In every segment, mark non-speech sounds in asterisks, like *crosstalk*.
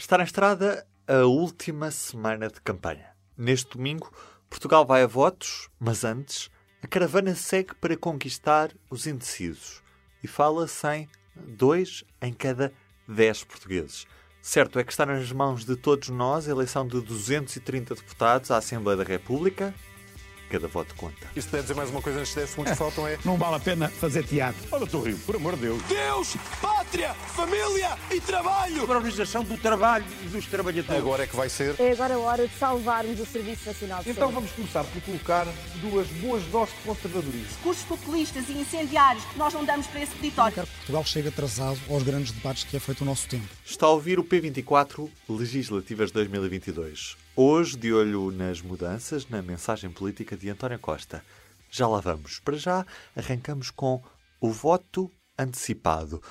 Está na estrada a última semana de campanha. Neste domingo, Portugal vai a votos, mas antes, a caravana segue para conquistar os indecisos. E fala-se em dois em cada dez portugueses. Certo é que está nas mãos de todos nós a eleição de 230 deputados à Assembleia da República, cada voto conta. E se puder dizer mais uma coisa antes desse, muito faltam é. *laughs* Não vale a pena fazer teatro. Olha, estou Rio, por amor de Deus. Deus, pátria, família e trabalho. Para a organização do trabalho e dos trabalhadores. Agora é que vai ser. É agora a hora de salvarmos o Serviço Nacional de Então vamos começar por colocar duas boas doses de conservadorismo. Discursos populistas e incendiários, nós não damos para esse peditório. Quero que Portugal chegue atrasado aos grandes debates que é feito o nosso tempo. Está a ouvir o P24 Legislativas 2022. Hoje, de olho nas mudanças na mensagem política de António Costa. Já lá vamos. Para já, arrancamos com o voto antecipado.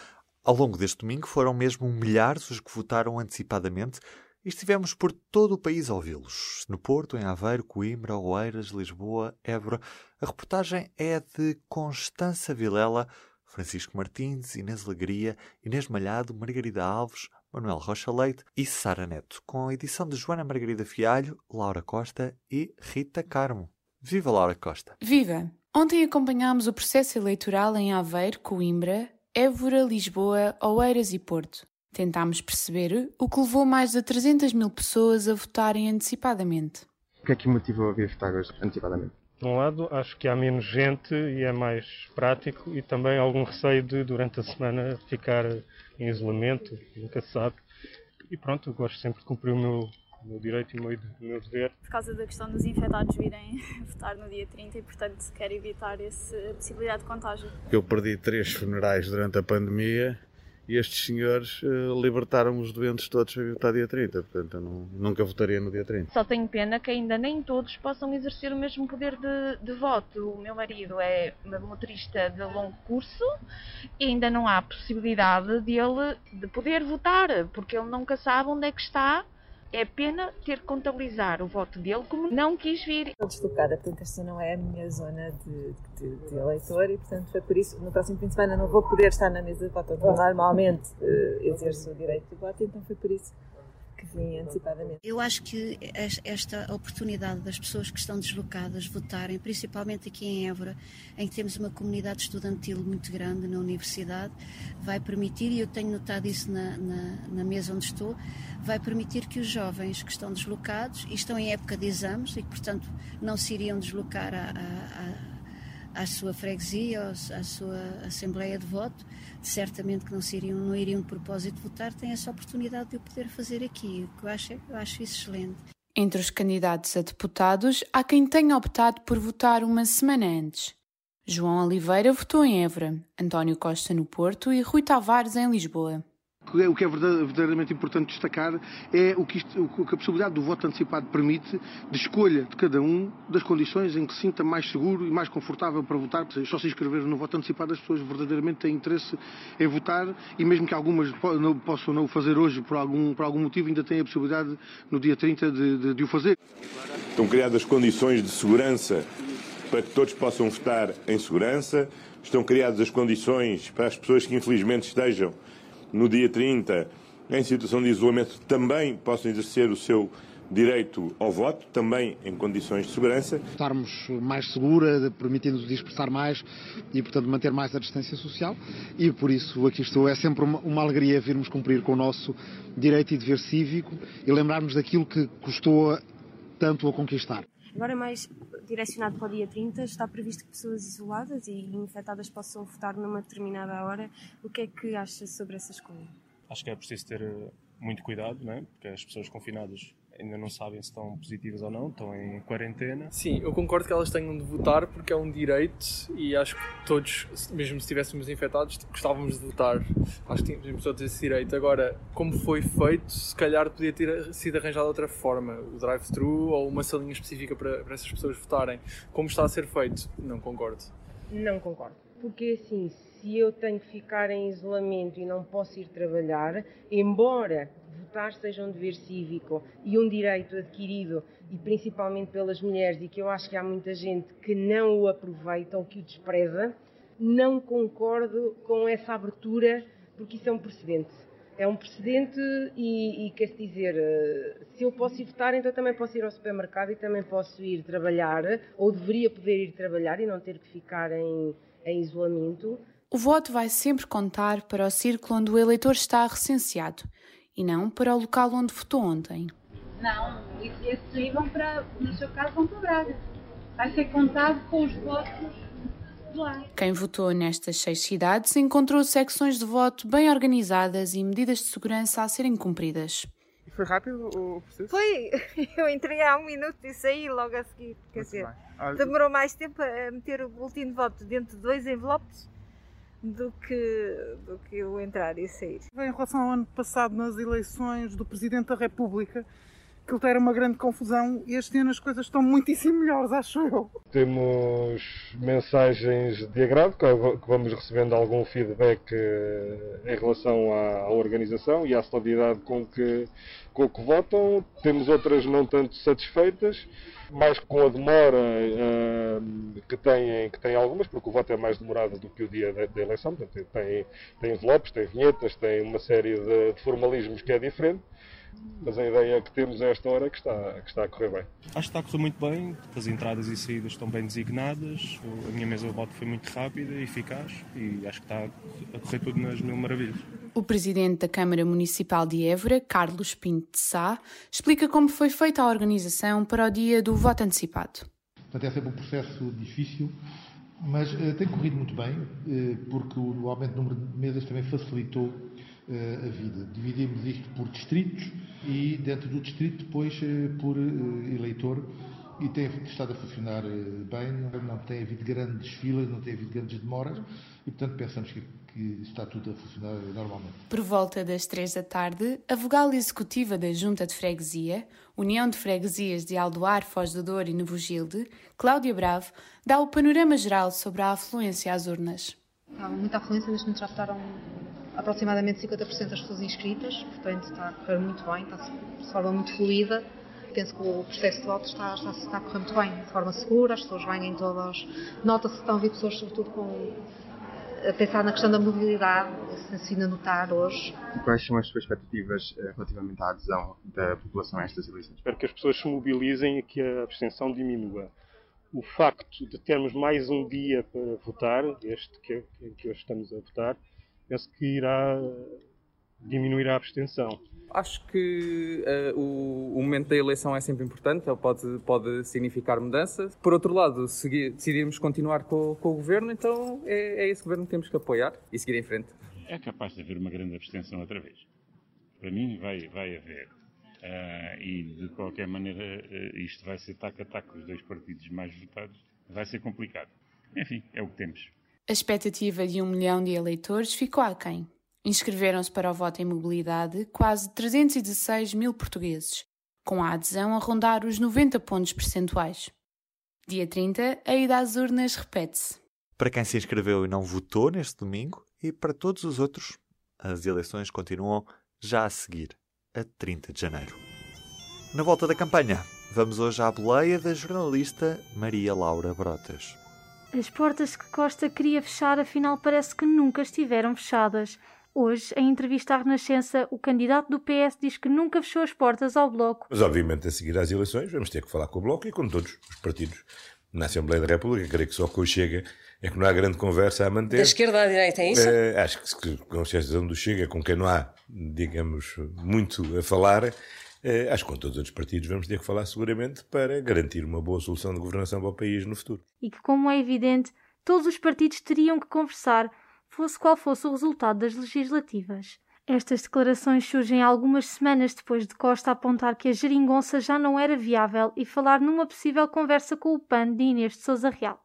Ao longo deste domingo foram mesmo milhares os que votaram antecipadamente e estivemos por todo o país a ouvi-los. No Porto, em Aveiro, Coimbra, Oeiras, Lisboa, Évora. A reportagem é de Constança Vilela, Francisco Martins, Inês Alegria, Inês Malhado, Margarida Alves, Manuel Rocha Leite e Sara Neto, com a edição de Joana Margarida Fialho, Laura Costa e Rita Carmo. Viva Laura Costa! Viva! Ontem acompanhámos o processo eleitoral em Aveiro, Coimbra, Évora, Lisboa, Oeiras e Porto. Tentámos perceber o que levou mais de 300 mil pessoas a votarem antecipadamente. O que é que motivou a vir votar hoje antecipadamente? Por um lado, acho que há menos gente e é mais prático, e também algum receio de, durante a semana, ficar em isolamento, nunca se sabe. E pronto, eu gosto sempre de cumprir o meu, o meu direito e o meu, o meu dever. Por causa da questão dos infectados virem *laughs* votar no dia 30 e, portanto, quero evitar essa possibilidade de contágio. Eu perdi três funerais durante a pandemia e estes senhores uh, libertaram os doentes todos para votar dia 30, portanto eu não, nunca votaria no dia 30. Só tenho pena que ainda nem todos possam exercer o mesmo poder de, de voto. O meu marido é motorista de longo curso e ainda não há possibilidade de ele de poder votar, porque ele nunca sabe onde é que está é pena ter que contabilizar o voto dele como não quis vir. Estou deslocada, portanto esta não é a minha zona de, de, de, eleitor e portanto foi por isso, no próximo fim de semana não vou poder estar na mesa de voto, normalmente uh, exerço o direito de voto, então foi por isso que vim antecipadamente. Eu acho que esta oportunidade das pessoas que estão deslocadas votarem, principalmente aqui em Évora, em que temos uma comunidade estudantil muito grande na universidade, vai permitir, e eu tenho notado isso na, na, na mesa onde estou, vai permitir que os jovens que estão deslocados e estão em época de exames e que, portanto, não se iriam deslocar a, a à sua freguesia, à sua assembleia de voto, certamente que não, iriam, não iriam de propósito votar, têm essa oportunidade de o poder fazer aqui, o que eu acho, eu acho isso excelente. Entre os candidatos a deputados, há quem tenha optado por votar uma semana antes. João Oliveira votou em Évora, António Costa no Porto e Rui Tavares em Lisboa o que é verdadeiramente importante destacar é o que, isto, o que, a possibilidade do voto antecipado permite de escolha de cada um das condições em que se sinta mais seguro e mais confortável para votar. Só se inscrever no voto antecipado as pessoas verdadeiramente têm interesse em votar e mesmo que algumas não, possam não o fazer hoje por algum, por algum motivo, ainda têm a possibilidade no dia 30 de, de, de o fazer. Estão criadas condições de segurança para que todos possam votar em segurança. Estão criadas as condições para as pessoas que infelizmente estejam no dia 30, em situação de isolamento, também possam exercer o seu direito ao voto, também em condições de segurança. Estarmos mais segura, permitindo-nos dispersar mais e, portanto, manter mais a distância social. E por isso aqui estou. É sempre uma, uma alegria virmos cumprir com o nosso direito e dever cívico e lembrarmos daquilo que custou tanto a conquistar. Agora, mais direcionado para o dia 30, está previsto que pessoas isoladas e infectadas possam votar numa determinada hora. O que é que acha sobre essa escolha? Acho que é preciso ter eh, muito cuidado, não é? porque as pessoas confinadas ainda não sabem se estão positivas ou não, estão em quarentena. Sim, eu concordo que elas tenham de votar porque é um direito e acho que todos, mesmo se estivéssemos infectados, gostávamos de votar. Acho que tínhamos todos esse direito. Agora, como foi feito, se calhar podia ter sido arranjado de outra forma. O drive-thru ou uma salinha específica para, para essas pessoas votarem. Como está a ser feito, não concordo. Não concordo. Porque assim, se eu tenho que ficar em isolamento e não posso ir trabalhar, embora votar seja um dever cívico e um direito adquirido, e principalmente pelas mulheres, e que eu acho que há muita gente que não o aproveita ou que o despreza, não concordo com essa abertura, porque isso é um precedente. É um precedente e, e quer se dizer, se eu posso ir votar, então também posso ir ao supermercado e também posso ir trabalhar, ou deveria poder ir trabalhar e não ter que ficar em, em isolamento. O voto vai sempre contar para o círculo onde o eleitor está recenseado e não para o local onde votou ontem. Não, esses aí vão para, no seu caso, vão para Braga. Vai ser contado com os votos de lá. Quem votou nestas seis cidades encontrou secções de voto bem organizadas e medidas de segurança a serem cumpridas. E foi rápido o processo? Foi, *laughs* eu entrei há um minuto e saí logo a seguir. Quer dizer, demorou mais tempo a meter o boletim de voto dentro de dois envelopes do que, do que eu entrar e sair. Em relação ao ano passado, nas eleições do Presidente da República, aquilo era uma grande confusão e este ano as coisas estão muitíssimo melhores, acho eu. Temos mensagens de agrado, que vamos recebendo algum feedback eh, em relação à organização e à solidariedade com que, com que votam. Temos outras não tanto satisfeitas, mais com a demora uh, que, têm, que têm algumas, porque o voto é mais demorado do que o dia da eleição. Portanto, tem, tem envelopes, tem vinhetas, tem uma série de, de formalismos que é diferente mas a ideia que temos a esta hora é que está, que está a correr bem. Acho que está a correr muito bem, as entradas e saídas estão bem designadas, a minha mesa de voto foi muito rápida e eficaz e acho que está a correr tudo nas mil maravilhas. O presidente da Câmara Municipal de Évora, Carlos Pinto de Sá, explica como foi feita a organização para o dia do voto antecipado. Portanto, é sempre um processo difícil, mas uh, tem corrido muito bem, uh, porque o, o aumento do número de mesas também facilitou a vida. Dividimos isto por distritos e dentro do distrito depois eh, por eh, eleitor e tem estado a funcionar bem, não tem havido grandes filas, não tem havido grandes demoras e portanto pensamos que, que está tudo a funcionar normalmente. Por volta das três da tarde, a vogal executiva da Junta de Freguesia, União de Freguesias de Aldoar, Foz do Douro e Novo Gilde, Cláudia Bravo, dá o panorama geral sobre a afluência às urnas. Há muita afluência, neste momento já votaram aproximadamente 50% das pessoas inscritas, portanto está a correr muito bem, está de forma muito fluida. Penso que o processo de voto está, está, está a correr muito bem, de forma segura, as pessoas vêm em todas. Nota-se que estão a vir pessoas, sobretudo, com, a pensar na questão da mobilidade, se ainda notar hoje. Quais são as suas expectativas eh, relativamente à adesão da população a estas eleições? Espero que as pessoas se mobilizem e que a abstenção diminua. O facto de termos mais um dia para votar, este que, em que hoje estamos a votar, penso que irá diminuir a abstenção. Acho que uh, o, o, momento da eleição é sempre importante, ele pode, pode significar mudança. Por outro lado, se decidirmos continuar com, com, o governo, então é, é esse governo que temos que apoiar e seguir em frente. É capaz de haver uma grande abstenção outra vez. Para mim, vai, vai haver. Uh, e de qualquer maneira, uh, isto vai ser taco a taco os dois partidos mais votados. Vai ser complicado. Enfim, é o que temos. A expectativa de um milhão de eleitores ficou aquém. Inscreveram-se para o voto em mobilidade quase 316 mil portugueses, com a adesão a rondar os 90 pontos percentuais. Dia 30, a ida às urnas repete-se. Para quem se inscreveu e não votou neste domingo, e para todos os outros, as eleições continuam já a seguir, a 30 de janeiro. Na volta da campanha, vamos hoje à boleia da jornalista Maria Laura Brotas. As portas que Costa queria fechar, afinal, parece que nunca estiveram fechadas. Hoje, em entrevista à Renascença, o candidato do PS diz que nunca fechou as portas ao Bloco. Mas, obviamente, a seguir às eleições, vamos ter que falar com o Bloco e com todos os partidos. Na Assembleia da República, creio que só com o Chega é que não há grande conversa a manter. Da esquerda à direita, é isso? É, acho que, com exceção do Chega, com quem não há, digamos, muito a falar, acho que com todos os partidos vamos ter que falar seguramente para garantir uma boa solução de governação para o país no futuro. E que, como é evidente, todos os partidos teriam que conversar, fosse qual fosse o resultado das legislativas. Estas declarações surgem algumas semanas depois de Costa apontar que a geringonça já não era viável e falar numa possível conversa com o PAN de Inês de Souza Real.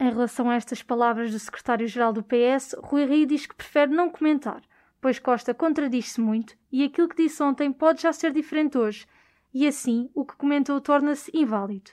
Em relação a estas palavras do secretário-geral do PS, Rui Rio diz que prefere não comentar, pois Costa contradiz-se muito e aquilo que disse ontem pode já ser diferente hoje, e assim o que comentou torna-se inválido.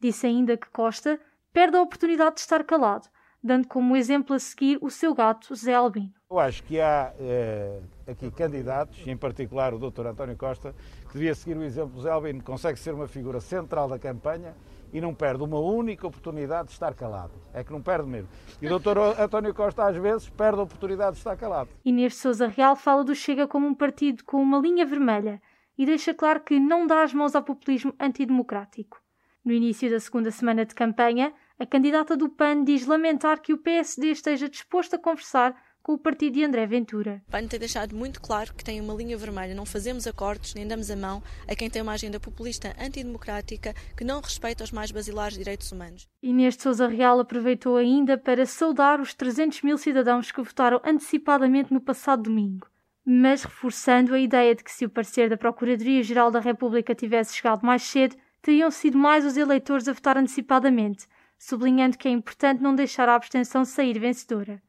Disse ainda que Costa perde a oportunidade de estar calado, dando como exemplo a seguir o seu gato, Zé Albino. Eu acho que há eh, aqui candidatos, em particular o Dr. António Costa, que devia seguir o exemplo do Zé Albino, consegue ser uma figura central da campanha e não perde uma única oportunidade de estar calado. É que não perde mesmo. E o Dr. António Costa, às vezes, perde a oportunidade de estar calado. Inês Souza Real fala do Chega como um partido com uma linha vermelha e deixa claro que não dá as mãos ao populismo antidemocrático. No início da segunda semana de campanha, a candidata do PAN diz lamentar que o PSD esteja disposto a conversar com o partido de André Ventura. PAN tem deixado muito claro que tem uma linha vermelha. Não fazemos acordos, nem damos a mão a quem tem uma agenda populista antidemocrática que não respeita os mais basilares direitos humanos. Inês de Souza Real aproveitou ainda para saudar os 300 mil cidadãos que votaram antecipadamente no passado domingo. Mas reforçando a ideia de que se o parecer da Procuradoria-Geral da República tivesse chegado mais cedo, teriam sido mais os eleitores a votar antecipadamente, sublinhando que é importante não deixar a abstenção sair vencedora.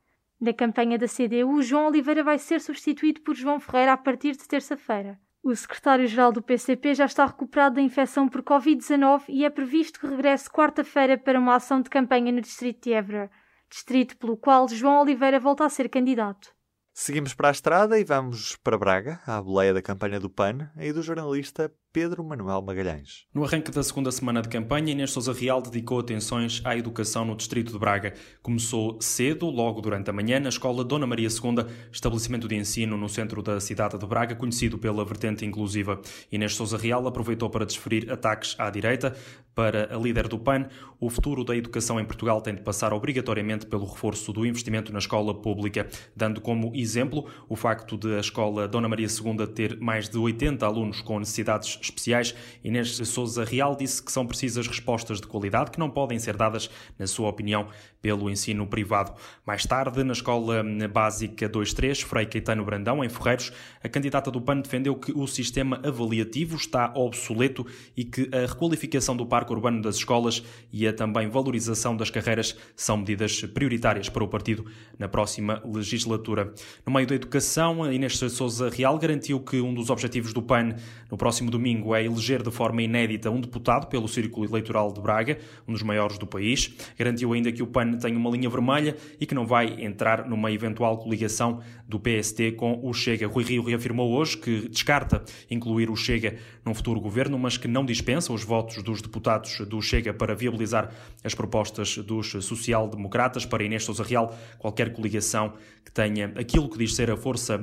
Na campanha da CDU, João Oliveira vai ser substituído por João Ferreira a partir de terça-feira. O secretário-geral do PCP já está recuperado da infecção por Covid-19 e é previsto que regresse quarta-feira para uma ação de campanha no distrito de Évora, distrito pelo qual João Oliveira volta a ser candidato. Seguimos para a estrada e vamos para Braga, à boleia da campanha do PAN e do jornalista Pedro Manuel Magalhães. No arranque da segunda semana de campanha, Inês Sousa Real dedicou atenções à educação no distrito de Braga. Começou cedo, logo durante a manhã, na escola Dona Maria II, estabelecimento de ensino no centro da cidade de Braga, conhecido pela vertente inclusiva. Inês Sousa Real aproveitou para desferir ataques à direita. Para a líder do PAN, o futuro da educação em Portugal tem de passar obrigatoriamente pelo reforço do investimento na escola pública, dando como exemplo o facto de a escola Dona Maria II ter mais de 80 alunos com necessidades especiais, Inês Souza Real disse que são precisas respostas de qualidade que não podem ser dadas, na sua opinião, pelo ensino privado. Mais tarde, na Escola Básica 23, Frei Caetano Brandão, em Ferreiros, a candidata do PAN defendeu que o sistema avaliativo está obsoleto e que a requalificação do parque urbano das escolas e a também valorização das carreiras são medidas prioritárias para o partido na próxima legislatura. No meio da educação, Inês Souza Real garantiu que um dos objetivos do PAN no próximo domingo é eleger de forma inédita um deputado pelo Círculo Eleitoral de Braga, um dos maiores do país. Garantiu ainda que o PAN tem uma linha vermelha e que não vai entrar numa eventual coligação do PST com o Chega. Rui Rio reafirmou hoje que descarta incluir o Chega num futuro governo, mas que não dispensa os votos dos deputados do Chega para viabilizar as propostas dos social-democratas. Para Inês Sousa Real, qualquer coligação que tenha aquilo que diz ser a força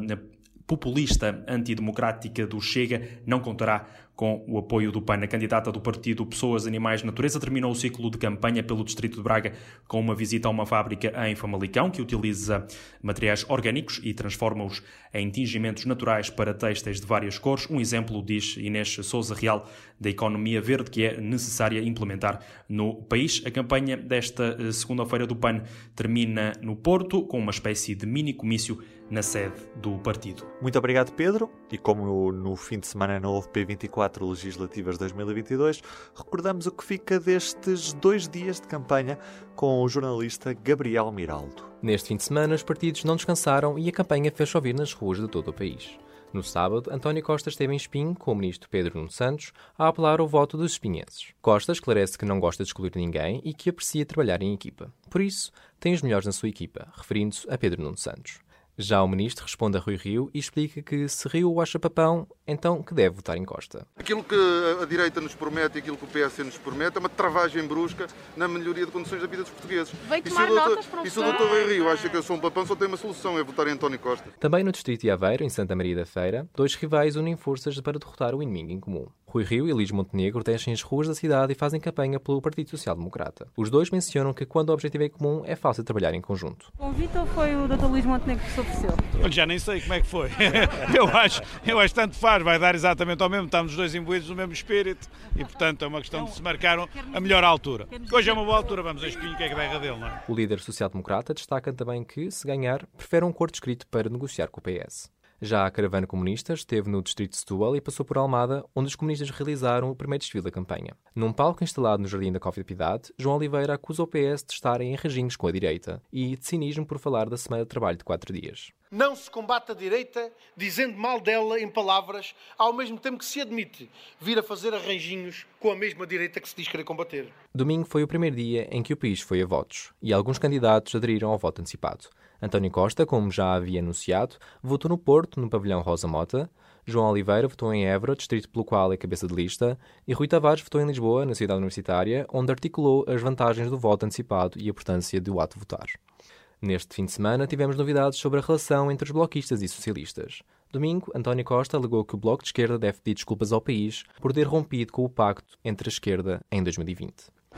populista antidemocrática do Chega não contará com o apoio do PAN. A candidata do partido Pessoas, Animais, Natureza terminou o ciclo de campanha pelo Distrito de Braga com uma visita a uma fábrica em Famalicão que utiliza materiais orgânicos e transforma-os em tingimentos naturais para têxteis de várias cores. Um exemplo, diz Inês Souza Real, da economia verde que é necessária implementar no país. A campanha desta eh, segunda-feira do PAN termina no Porto com uma espécie de mini comício na sede do partido. Muito obrigado, Pedro. E como no fim de semana não houve P24 legislativas 2022, recordamos o que fica destes dois dias de campanha com o jornalista Gabriel Miraldo. Neste fim de semana, os partidos não descansaram e a campanha fez chover nas ruas de todo o país. No sábado, António Costa esteve em Espinho com o ministro Pedro Nuno Santos a apelar ao voto dos espinhenses. Costa esclarece que não gosta de excluir ninguém e que aprecia trabalhar em equipa. Por isso, tem os melhores na sua equipa, referindo-se a Pedro Nuno Santos. Já o ministro responde a Rui Rio e explica que se Rio o acha papão, então que deve votar em Costa. Aquilo que a direita nos promete e aquilo que o PS nos promete é uma travagem brusca na melhoria de condições da vida dos portugueses. Vai tomar e notas, doutor, E se o doutor Rui Rio acha que eu sou um papão, só tem uma solução, é votar em António Costa. Também no distrito de Aveiro, em Santa Maria da Feira, dois rivais unem forças para derrotar o inimigo em comum. Rui Rio e Luís Montenegro descem as ruas da cidade e fazem campanha pelo Partido Social Democrata. Os dois mencionam que quando o objetivo é comum, é fácil trabalhar em conjunto. O convite ou foi o Dr. Luís Montenegro que se ofereceu? Olha, já nem sei como é que foi. *laughs* eu acho, eu acho tanto faz, vai dar exatamente ao mesmo, estamos os dois imbuídos no mesmo espírito e, portanto, é uma questão de se marcar a melhor altura. Hoje é uma boa altura, vamos a espinho, que é que derra dele, não é? O líder social-democrata destaca também que, se ganhar, prefere um acordo escrito para negociar com o PS. Já a caravana comunista esteve no distrito de Setúbal e passou por Almada, onde os comunistas realizaram o primeiro desfile da campanha. Num palco instalado no Jardim da Cófia de Piedade, João Oliveira acusa o PS de estarem em regimos com a direita e de cinismo por falar da semana de trabalho de quatro dias. Não se combate a direita dizendo mal dela em palavras, ao mesmo tempo que se admite vir a fazer arranjinhos com a mesma direita que se diz querer combater. Domingo foi o primeiro dia em que o país foi a votos e alguns candidatos aderiram ao voto antecipado. António Costa, como já havia anunciado, votou no Porto, no pavilhão Rosa Mota. João Oliveira votou em Évora, distrito pelo qual é cabeça de lista. E Rui Tavares votou em Lisboa, na cidade universitária, onde articulou as vantagens do voto antecipado e a importância do ato de votar. Neste fim de semana tivemos novidades sobre a relação entre os bloquistas e socialistas. Domingo, António Costa alegou que o Bloco de Esquerda deve pedir desculpas ao país por ter rompido com o pacto entre a esquerda em 2020.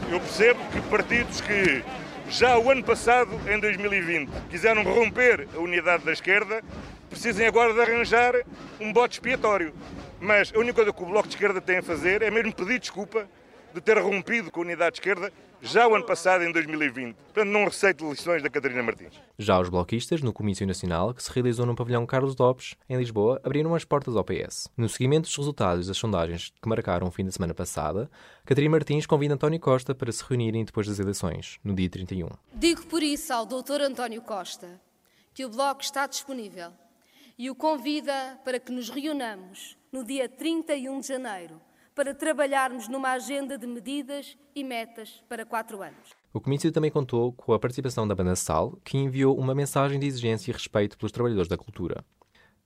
Eu percebo que partidos que já o ano passado, em 2020, quiseram romper a unidade da esquerda, precisem agora de arranjar um bote expiatório. Mas a única coisa que o Bloco de Esquerda tem a fazer é mesmo pedir desculpa de ter rompido com a unidade de esquerda já o ano passado, em 2020. Portanto, não receito lições da Catarina Martins. Já os bloquistas, no Comício Nacional, que se realizou no pavilhão Carlos Lopes, em Lisboa, abriram as portas ao PS. No seguimento dos resultados das sondagens que marcaram o fim da semana passada, Catarina Martins convida António Costa para se reunirem depois das eleições, no dia 31. Digo por isso ao Dr. António Costa que o Bloco está disponível e o convida para que nos reunamos no dia 31 de janeiro para trabalharmos numa agenda de medidas e metas para quatro anos. O comício também contou com a participação da banda Sal, que enviou uma mensagem de exigência e respeito pelos trabalhadores da cultura.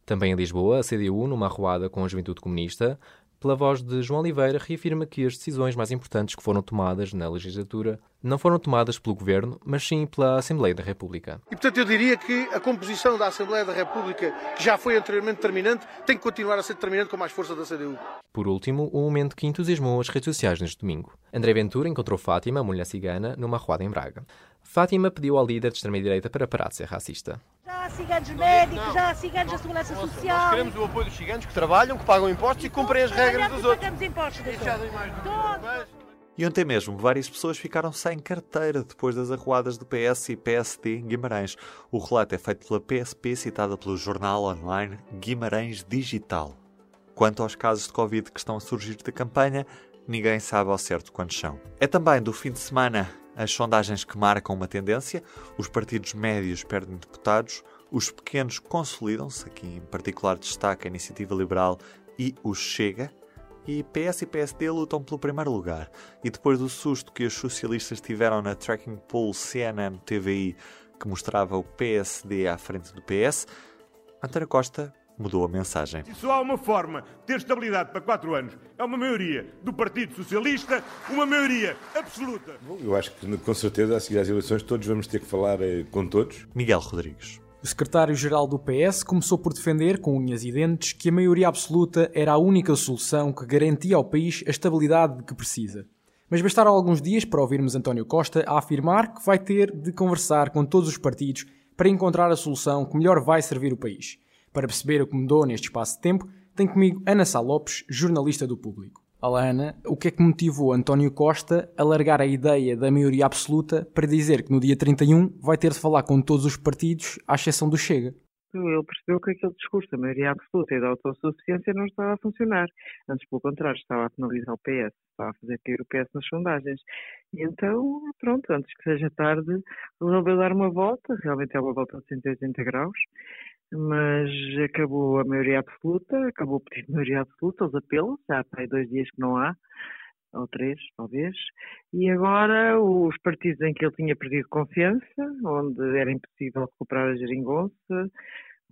Também em Lisboa, a CDU, numa arruada com a Juventude Comunista, pela voz de João Oliveira, reafirma que as decisões mais importantes que foram tomadas na legislatura não foram tomadas pelo Governo, mas sim pela Assembleia da República. E, portanto, eu diria que a composição da Assembleia da República, que já foi anteriormente determinante, tem que continuar a ser determinante com mais força da CDU. Por último, o um momento que entusiasmou as redes sociais neste domingo. André Ventura encontrou Fátima, mulher cigana, numa arruada em Braga. Fátima pediu ao líder de extrema-direita para parar de ser racista. Já há ciganos médicos, já há ciganos da Segurança Social. Nós queremos o apoio dos ciganos que trabalham, que pagam impostos e cumprem as regras dos outros. Pagamos impostos. E ontem mesmo, várias pessoas ficaram sem carteira depois das arruadas do PS e PSD em Guimarães. O relato é feito pela PSP, citada pelo jornal online Guimarães Digital. Quanto aos casos de Covid que estão a surgir da campanha, ninguém sabe ao certo quantos são. É também do fim de semana as sondagens que marcam uma tendência, os partidos médios perdem deputados, os pequenos consolidam-se, aqui em particular destaca a Iniciativa Liberal e o Chega, e PS e PSD lutam pelo primeiro lugar. E depois do susto que os socialistas tiveram na tracking poll CNN-TVI, que mostrava o PSD à frente do PS, António Costa mudou a mensagem. Se só há uma forma de ter estabilidade para quatro anos, é uma maioria do Partido Socialista, uma maioria absoluta. Bom, eu acho que com certeza a seguir às eleições todos vamos ter que falar eh, com todos. Miguel Rodrigues. O secretário-geral do PS começou por defender, com unhas e dentes, que a maioria absoluta era a única solução que garantia ao país a estabilidade de que precisa. Mas bastaram alguns dias para ouvirmos António Costa a afirmar que vai ter de conversar com todos os partidos para encontrar a solução que melhor vai servir o país. Para perceber o que mudou neste espaço de tempo, tenho comigo Ana Sá Lopes, jornalista do Público. Olá Ana, o que é que motivou António Costa a largar a ideia da maioria absoluta para dizer que no dia 31 vai ter de falar com todos os partidos, à exceção do Chega? Ele percebeu que aquele discurso da maioria absoluta e da autossuficiência não estava a funcionar. Antes, pelo contrário, estava a penalizar o PS, estava a fazer cair o PS nas sondagens. E então, pronto, antes que seja tarde, resolveu dar uma volta, realmente é uma volta de 180 graus, mas acabou a maioria absoluta, acabou o pedido de maioria absoluta, os apelos, já há dois dias que não há, ou três, talvez, e agora os partidos em que ele tinha perdido confiança, onde era impossível recuperar a geringonça,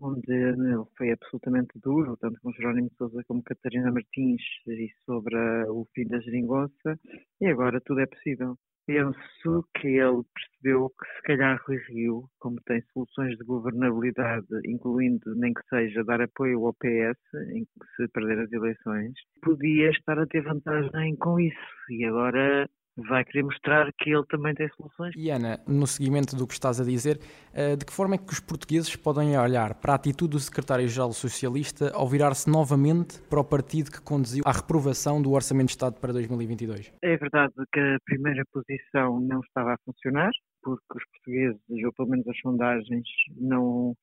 onde ele foi absolutamente duro, tanto com Jerónimo Sousa como Catarina Martins, e sobre o fim da geringonça, e agora tudo é possível. Penso que ele percebeu que se calhar Rui Rio, como tem soluções de governabilidade, incluindo nem que seja dar apoio ao PS, em que se perder as eleições, podia estar a ter vantagem com isso. E agora vai querer mostrar que ele também tem soluções. E Ana, no seguimento do que estás a dizer, eh, de que forma é que os portugueses podem olhar para a atitude do secretário-geral socialista ao virar-se novamente para o partido que conduziu à reprovação do Orçamento de Estado para 2022? É verdade que a primeira posição não estava a funcionar, porque os portugueses, ou pelo menos as sondagens, não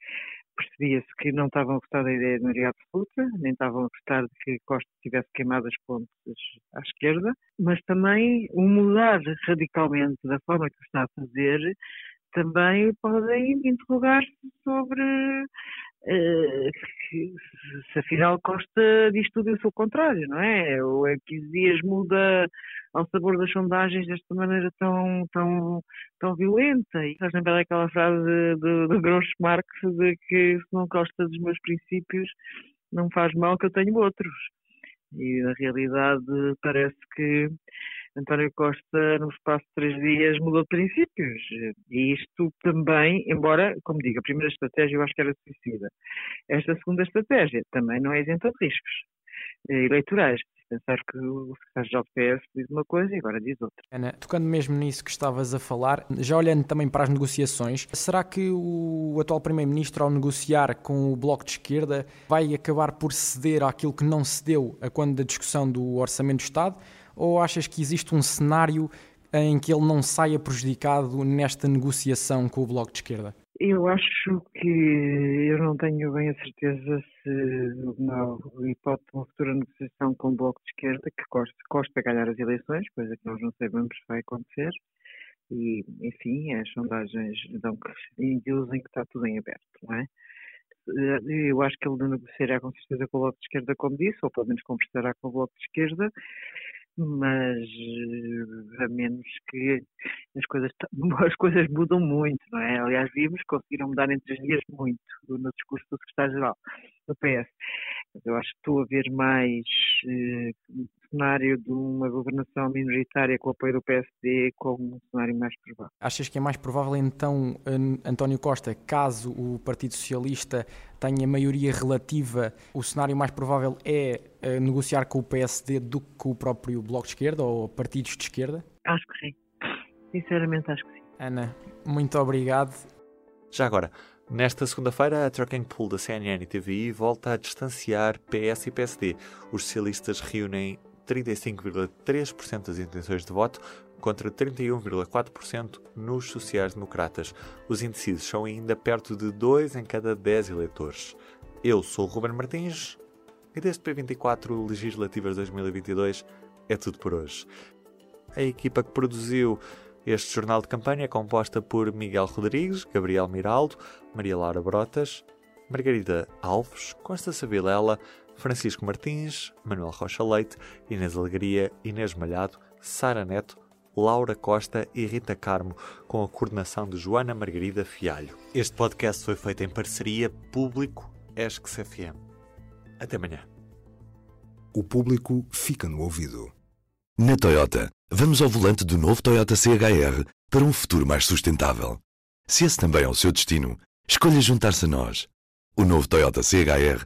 percebia-se que não estavam a gostar da ideia de maioria absoluta, nem estavam a gostar de que Costa tivesse queimado as pontes à esquerda, mas também o mudar radicalmente da forma que está a fazer também podem interrogar-se sobre uh, se afinal Costa diz tudo o seu contrário, não é? Ou é que dias muda ao sabor das sondagens desta maneira tão, tão, tão violenta. E faz lembrar aquela frase do, do Groucho Marx de que se não gosta dos meus princípios, não faz mal que eu tenho outros. E na realidade parece que António Costa, no espaço de três dias, mudou de princípios. E isto também, embora, como digo, a primeira estratégia eu acho que era suicida. Esta segunda estratégia também não é isenta de riscos eleitorais pensar que o secretário do PS diz uma coisa e agora diz outra. Ana, tocando mesmo nisso que estavas a falar, já olhando também para as negociações, será que o atual Primeiro-Ministro, ao negociar com o Bloco de Esquerda, vai acabar por ceder àquilo que não cedeu a quando da discussão do Orçamento do Estado? Ou achas que existe um cenário em que ele não saia prejudicado nesta negociação com o Bloco de Esquerda? Eu acho que eu não tenho bem a certeza se na hipótese de uma futura negociação com o Bloco de Esquerda, que Costa, Costa ganhar as eleições, coisa que nós não sabemos se vai acontecer, e enfim, as sondagens dão que induzem que está tudo em aberto, não é? Eu acho que ele negociará com certeza com o Bloco de Esquerda, como disse, ou pelo menos conversará com o Bloco de Esquerda, mas eh, a menos que as coisas, *laughs* as coisas mudam muito, não é? Aliás, vimos que conseguiram mudar em três dias muito no discurso do secretário-geral do PS. Eu acho que estou a ver mais eh, cenário de uma governação minoritária com o apoio do PSD como um cenário mais provável. Achas que é mais provável então, António Costa, caso o Partido Socialista tenha maioria relativa, o cenário mais provável é uh, negociar com o PSD do que com o próprio Bloco de Esquerda ou partidos de esquerda? Acho que sim. Sinceramente, acho que sim. Ana, muito obrigado. Já agora, Nesta segunda-feira, a Tracking Pool da CNN e TVI volta a distanciar PS e PSD. Os socialistas reúnem 35,3% das intenções de voto contra 31,4% nos sociais-democratas. Os indecisos são ainda perto de 2 em cada 10 eleitores. Eu sou o Ruben Martins e deste P24 Legislativas 2022 é tudo por hoje. A equipa que produziu este jornal de campanha é composta por Miguel Rodrigues, Gabriel Miraldo, Maria Laura Brotas, Margarida Alves, Constança Vilela, Francisco Martins, Manuel Rocha Leite, Inês Alegria, Inês Malhado, Sara Neto, Laura Costa e Rita Carmo, com a coordenação de Joana Margarida Fialho. Este podcast foi feito em parceria público-ESC-FM. Até amanhã. O público fica no ouvido. Na Toyota, vamos ao volante do novo Toyota CHR para um futuro mais sustentável. Se esse também é o seu destino, escolha juntar-se a nós. O novo Toyota CHR,